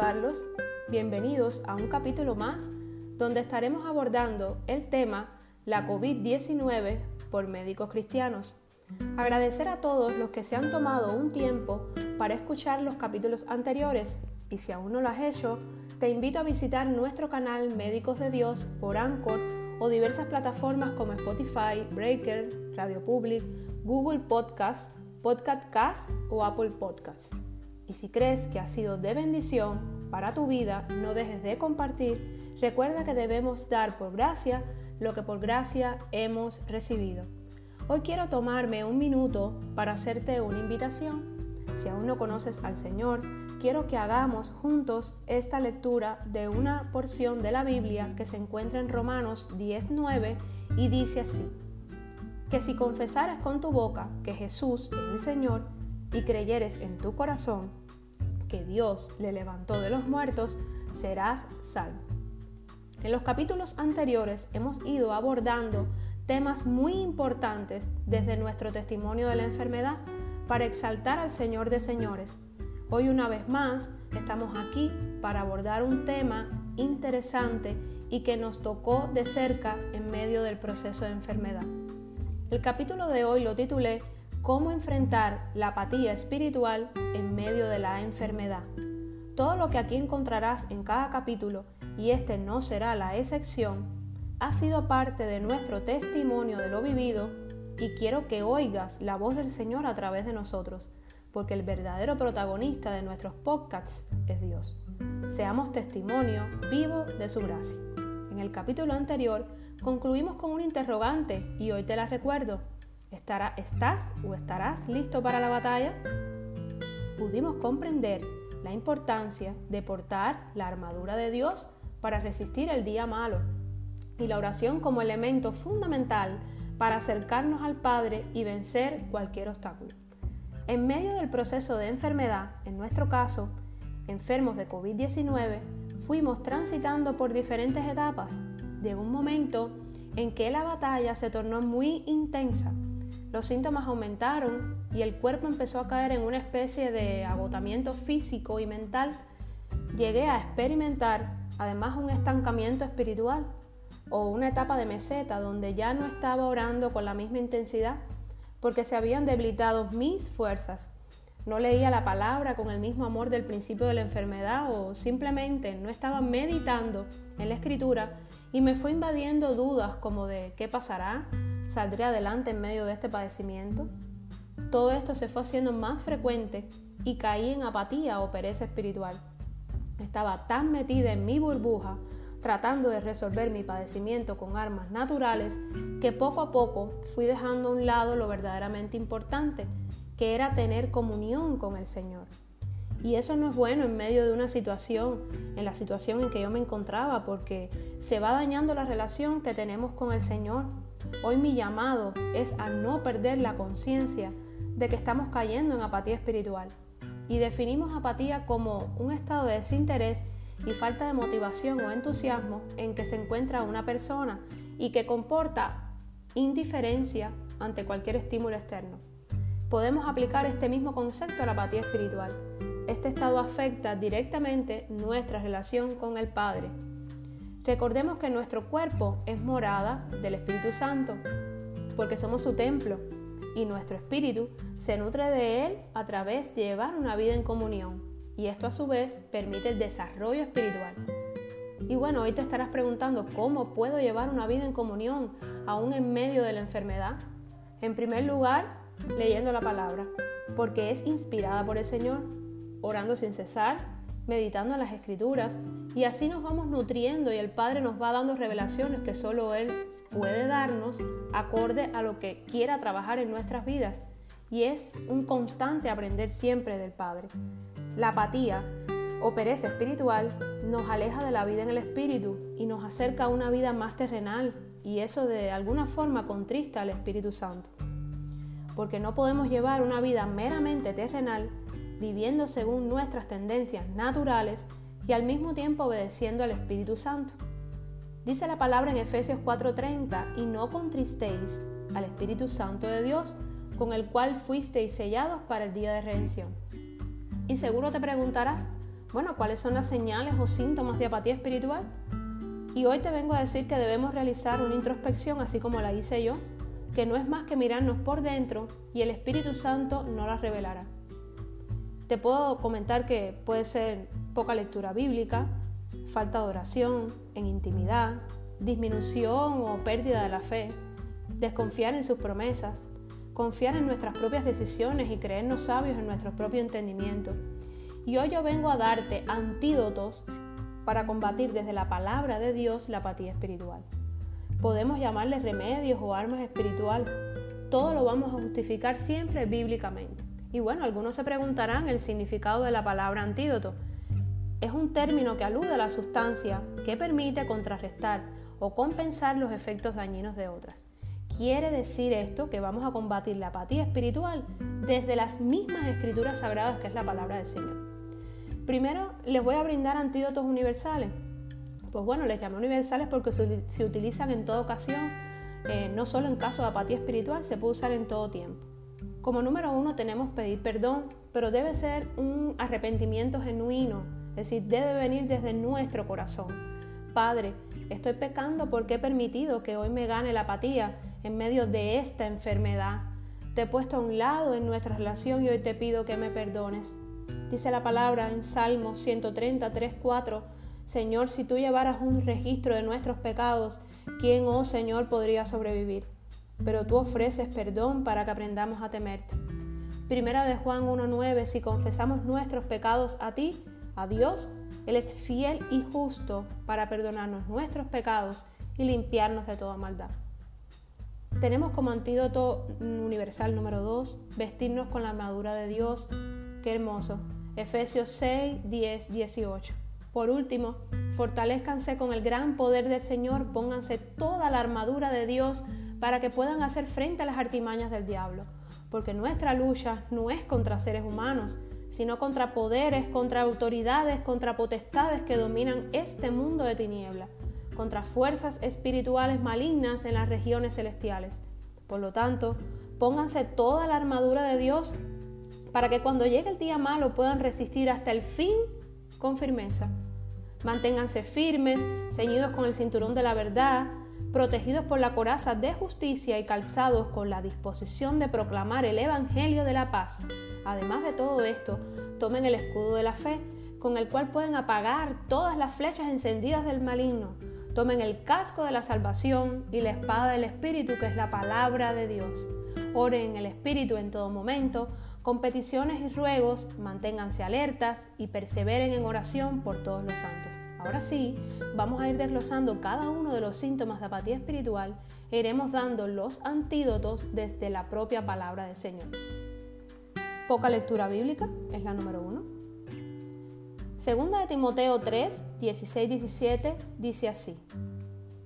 saludarlos. Bienvenidos a un capítulo más donde estaremos abordando el tema la COVID-19 por médicos cristianos. Agradecer a todos los que se han tomado un tiempo para escuchar los capítulos anteriores y si aún no lo has hecho, te invito a visitar nuestro canal Médicos de Dios por Anchor o diversas plataformas como Spotify, Breaker, Radio Public, Google Podcast, Podcast o Apple Podcast. Y si crees que ha sido de bendición para tu vida, no dejes de compartir. Recuerda que debemos dar por gracia lo que por gracia hemos recibido. Hoy quiero tomarme un minuto para hacerte una invitación. Si aún no conoces al Señor, quiero que hagamos juntos esta lectura de una porción de la Biblia que se encuentra en Romanos 10.9 y dice así, que si confesares con tu boca que Jesús es el Señor y creyeres en tu corazón que Dios le levantó de los muertos, serás salvo. En los capítulos anteriores hemos ido abordando temas muy importantes desde nuestro testimonio de la enfermedad para exaltar al Señor de señores. Hoy una vez más estamos aquí para abordar un tema interesante y que nos tocó de cerca en medio del proceso de enfermedad. El capítulo de hoy lo titulé cómo enfrentar la apatía espiritual en medio de la enfermedad. Todo lo que aquí encontrarás en cada capítulo, y este no será la excepción, ha sido parte de nuestro testimonio de lo vivido y quiero que oigas la voz del Señor a través de nosotros, porque el verdadero protagonista de nuestros podcasts es Dios. Seamos testimonio vivo de su gracia. En el capítulo anterior concluimos con un interrogante y hoy te la recuerdo. ¿Estás o estarás listo para la batalla? Pudimos comprender la importancia de portar la armadura de Dios para resistir el día malo y la oración como elemento fundamental para acercarnos al Padre y vencer cualquier obstáculo. En medio del proceso de enfermedad, en nuestro caso, enfermos de COVID-19, fuimos transitando por diferentes etapas. Llegó un momento en que la batalla se tornó muy intensa los síntomas aumentaron y el cuerpo empezó a caer en una especie de agotamiento físico y mental. Llegué a experimentar además un estancamiento espiritual o una etapa de meseta donde ya no estaba orando con la misma intensidad porque se habían debilitado mis fuerzas. No leía la palabra con el mismo amor del principio de la enfermedad o simplemente no estaba meditando en la escritura y me fue invadiendo dudas como de qué pasará, ¿Saldré adelante en medio de este padecimiento? Todo esto se fue haciendo más frecuente y caí en apatía o pereza espiritual. Estaba tan metida en mi burbuja tratando de resolver mi padecimiento con armas naturales que poco a poco fui dejando a un lado lo verdaderamente importante, que era tener comunión con el Señor. Y eso no es bueno en medio de una situación, en la situación en que yo me encontraba, porque se va dañando la relación que tenemos con el Señor Hoy mi llamado es a no perder la conciencia de que estamos cayendo en apatía espiritual y definimos apatía como un estado de desinterés y falta de motivación o entusiasmo en que se encuentra una persona y que comporta indiferencia ante cualquier estímulo externo. Podemos aplicar este mismo concepto a la apatía espiritual. Este estado afecta directamente nuestra relación con el Padre Recordemos que nuestro cuerpo es morada del Espíritu Santo, porque somos su templo, y nuestro espíritu se nutre de él a través de llevar una vida en comunión, y esto a su vez permite el desarrollo espiritual. Y bueno, hoy te estarás preguntando cómo puedo llevar una vida en comunión aún en medio de la enfermedad. En primer lugar, leyendo la palabra, porque es inspirada por el Señor, orando sin cesar, meditando en las escrituras y así nos vamos nutriendo y el Padre nos va dando revelaciones que solo Él puede darnos acorde a lo que quiera trabajar en nuestras vidas. Y es un constante aprender siempre del Padre. La apatía o pereza espiritual nos aleja de la vida en el Espíritu y nos acerca a una vida más terrenal y eso de alguna forma contrista al Espíritu Santo. Porque no podemos llevar una vida meramente terrenal viviendo según nuestras tendencias naturales y al mismo tiempo obedeciendo al Espíritu Santo. Dice la palabra en Efesios 4:30, y no contristéis al Espíritu Santo de Dios, con el cual fuisteis sellados para el día de redención. Y seguro te preguntarás, bueno, ¿cuáles son las señales o síntomas de apatía espiritual? Y hoy te vengo a decir que debemos realizar una introspección, así como la hice yo, que no es más que mirarnos por dentro y el Espíritu Santo no la revelará. Te puedo comentar que puede ser poca lectura bíblica, falta de oración, en intimidad, disminución o pérdida de la fe, desconfiar en sus promesas, confiar en nuestras propias decisiones y creernos sabios en nuestro propio entendimiento. Y hoy yo vengo a darte antídotos para combatir desde la palabra de Dios la apatía espiritual. Podemos llamarle remedios o armas espirituales. Todo lo vamos a justificar siempre bíblicamente. Y bueno, algunos se preguntarán el significado de la palabra antídoto. Es un término que alude a la sustancia que permite contrarrestar o compensar los efectos dañinos de otras. Quiere decir esto que vamos a combatir la apatía espiritual desde las mismas escrituras sagradas que es la palabra del Señor. Primero, les voy a brindar antídotos universales. Pues bueno, les llamo universales porque se, utilizan en toda ocasión, eh, no solo en caso de apatía espiritual, se puede usar en todo tiempo. Como número uno tenemos pedir perdón, pero debe ser un arrepentimiento genuino, es decir, debe venir desde nuestro corazón. Padre, estoy pecando porque he permitido que hoy me gane la apatía en medio de esta enfermedad. Te he puesto a un lado en nuestra relación y hoy te pido que me perdones. Dice la palabra en Salmo 133, 4, Señor, si tú llevaras un registro de nuestros pecados, ¿quién, oh Señor, podría sobrevivir? Pero tú ofreces perdón para que aprendamos a temerte. Primera de Juan 1.9, si confesamos nuestros pecados a ti, a Dios, Él es fiel y justo para perdonarnos nuestros pecados y limpiarnos de toda maldad. Tenemos como antídoto universal número 2, vestirnos con la armadura de Dios. Qué hermoso. Efesios 6, 10, 18. Por último, fortalezcanse con el gran poder del Señor, pónganse toda la armadura de Dios para que puedan hacer frente a las artimañas del diablo, porque nuestra lucha no es contra seres humanos, sino contra poderes, contra autoridades, contra potestades que dominan este mundo de tinieblas contra fuerzas espirituales malignas en las regiones celestiales. Por lo tanto, pónganse toda la armadura de Dios para que cuando llegue el día malo puedan resistir hasta el fin con firmeza. Manténganse firmes, ceñidos con el cinturón de la verdad, protegidos por la coraza de justicia y calzados con la disposición de proclamar el Evangelio de la paz. Además de todo esto, tomen el escudo de la fe, con el cual pueden apagar todas las flechas encendidas del maligno Tomen el casco de la salvación y la espada del Espíritu, que es la palabra de Dios. Oren en el Espíritu en todo momento, con peticiones y ruegos, manténganse alertas y perseveren en oración por todos los santos. Ahora sí, vamos a ir desglosando cada uno de los síntomas de apatía espiritual e iremos dando los antídotos desde la propia palabra del Señor. Poca lectura bíblica es la número uno. Segunda de Timoteo 3, 16, 17 dice así,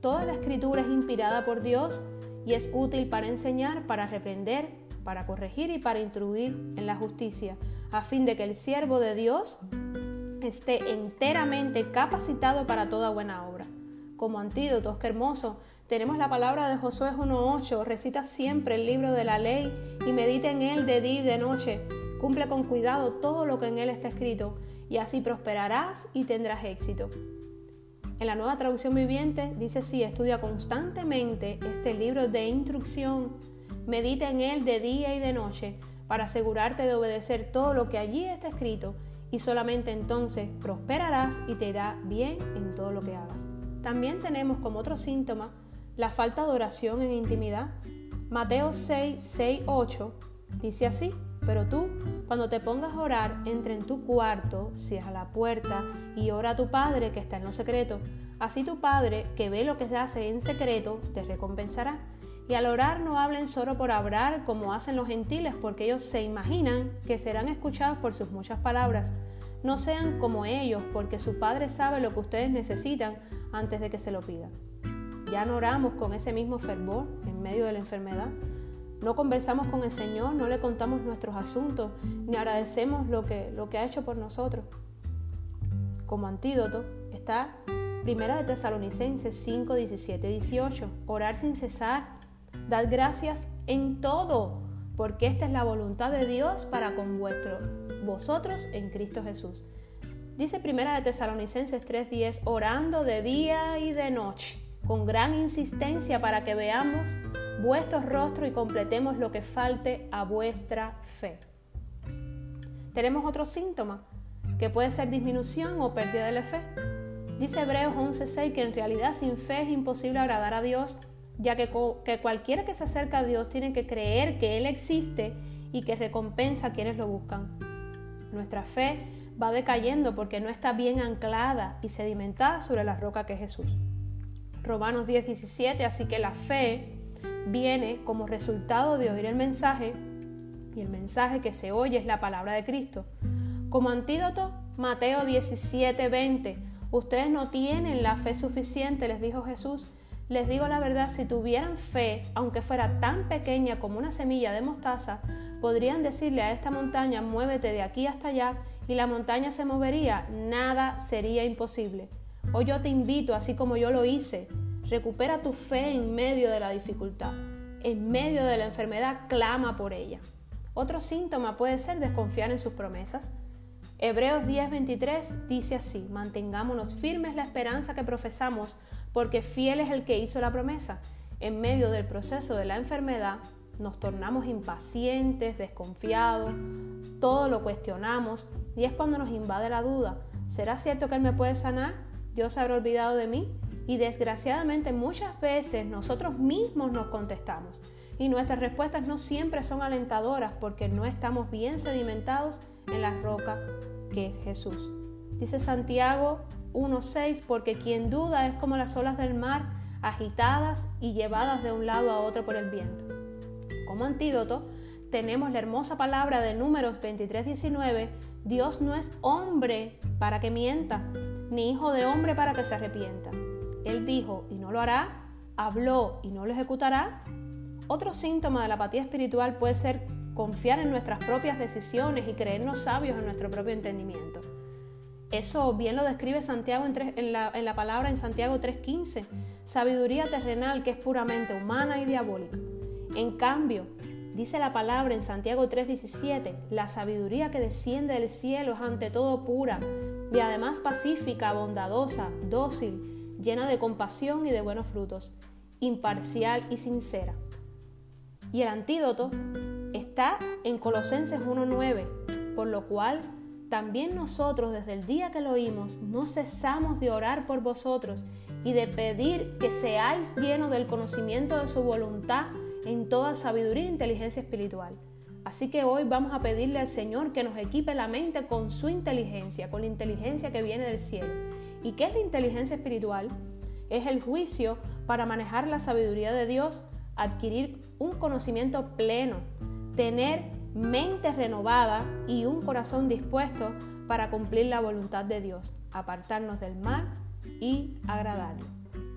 Toda la escritura es inspirada por Dios y es útil para enseñar, para reprender, para corregir y para instruir en la justicia, a fin de que el siervo de Dios esté enteramente capacitado para toda buena obra. Como antídotos, qué hermoso, tenemos la palabra de Josué 1.8, recita siempre el libro de la ley y medita en él de día y de noche. Cumple con cuidado todo lo que en él está escrito y así prosperarás y tendrás éxito. En la nueva traducción viviente dice sí, estudia constantemente este libro de instrucción, medita en él de día y de noche para asegurarte de obedecer todo lo que allí está escrito y solamente entonces prosperarás y te irá bien en todo lo que hagas. También tenemos como otro síntoma la falta de oración en intimidad. Mateo 6, 6, 8 dice así, pero tú, cuando te pongas a orar, entra en tu cuarto, cierra la puerta y ora a tu Padre que está en lo secreto. Así tu Padre, que ve lo que se hace en secreto, te recompensará. Y al orar no hablen solo por hablar como hacen los gentiles, porque ellos se imaginan que serán escuchados por sus muchas palabras. No sean como ellos, porque su Padre sabe lo que ustedes necesitan antes de que se lo pidan. Ya no oramos con ese mismo fervor en medio de la enfermedad no conversamos con el Señor, no le contamos nuestros asuntos, ni agradecemos lo que, lo que ha hecho por nosotros. Como antídoto está Primera de Tesalonicenses 5, 17, 18. Orar sin cesar, dar gracias en todo, porque esta es la voluntad de Dios para con vuestro, vosotros en Cristo Jesús. Dice Primera de Tesalonicenses 3:10, orando de día y de noche, con gran insistencia para que veamos vuestros rostros y completemos lo que falte a vuestra fe. Tenemos otro síntoma, que puede ser disminución o pérdida de la fe. Dice Hebreos 11:6 que en realidad sin fe es imposible agradar a Dios, ya que, que cualquiera que se acerca a Dios tiene que creer que Él existe y que recompensa a quienes lo buscan. Nuestra fe va decayendo porque no está bien anclada y sedimentada sobre la roca que es Jesús. Romanos 10, 17, así que la fe viene como resultado de oír el mensaje y el mensaje que se oye es la palabra de Cristo. Como antídoto, Mateo 17, 20, ustedes no tienen la fe suficiente, les dijo Jesús. Les digo la verdad, si tuvieran fe, aunque fuera tan pequeña como una semilla de mostaza, podrían decirle a esta montaña, muévete de aquí hasta allá, y la montaña se movería, nada sería imposible. Hoy yo te invito, así como yo lo hice, recupera tu fe en medio de la dificultad. En medio de la enfermedad, clama por ella. Otro síntoma puede ser desconfiar en sus promesas. Hebreos 10:23 dice así, mantengámonos firmes la esperanza que profesamos, porque fiel es el que hizo la promesa. En medio del proceso de la enfermedad, nos tornamos impacientes, desconfiados, todo lo cuestionamos y es cuando nos invade la duda. ¿Será cierto que Él me puede sanar? ¿Dios se habrá olvidado de mí? Y desgraciadamente muchas veces nosotros mismos nos contestamos y nuestras respuestas no siempre son alentadoras porque no estamos bien sedimentados en la roca que es Jesús. Dice Santiago 1.6, porque quien duda es como las olas del mar agitadas y llevadas de un lado a otro por el viento. Como antídoto, tenemos la hermosa palabra de Números 23:19, Dios no es hombre para que mienta, ni hijo de hombre para que se arrepienta. Él dijo y no lo hará, habló y no lo ejecutará. Otro síntoma de la apatía espiritual puede ser confiar en nuestras propias decisiones y creernos sabios en nuestro propio entendimiento. Eso bien lo describe Santiago en, la, la palabra en Santiago 3:15, sabiduría terrenal que es puramente humana y diabólica. En cambio, dice la palabra en Santiago 3:17, la sabiduría que desciende del cielo es ante todo pura y además pacífica, bondadosa, dócil, llena de compasión y de buenos frutos, imparcial y sincera. Y el antídoto está en Colosenses 1:9, por lo cual también nosotros desde el día que lo oímos no cesamos de orar por vosotros y de pedir que seáis llenos del conocimiento de su voluntad en toda sabiduría e inteligencia espiritual. Así que hoy vamos a pedirle al Señor que nos equipe la mente con su inteligencia, con la inteligencia que viene del cielo. ¿Y qué es la inteligencia espiritual? Es el juicio para manejar la sabiduría de Dios, adquirir un conocimiento pleno, tener mente renovada y un corazón dispuesto para cumplir la voluntad de Dios, apartarnos del mal y agradarlo.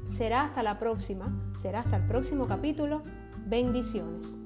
Será hasta la próxima, será hasta el próximo capítulo Bendiciones.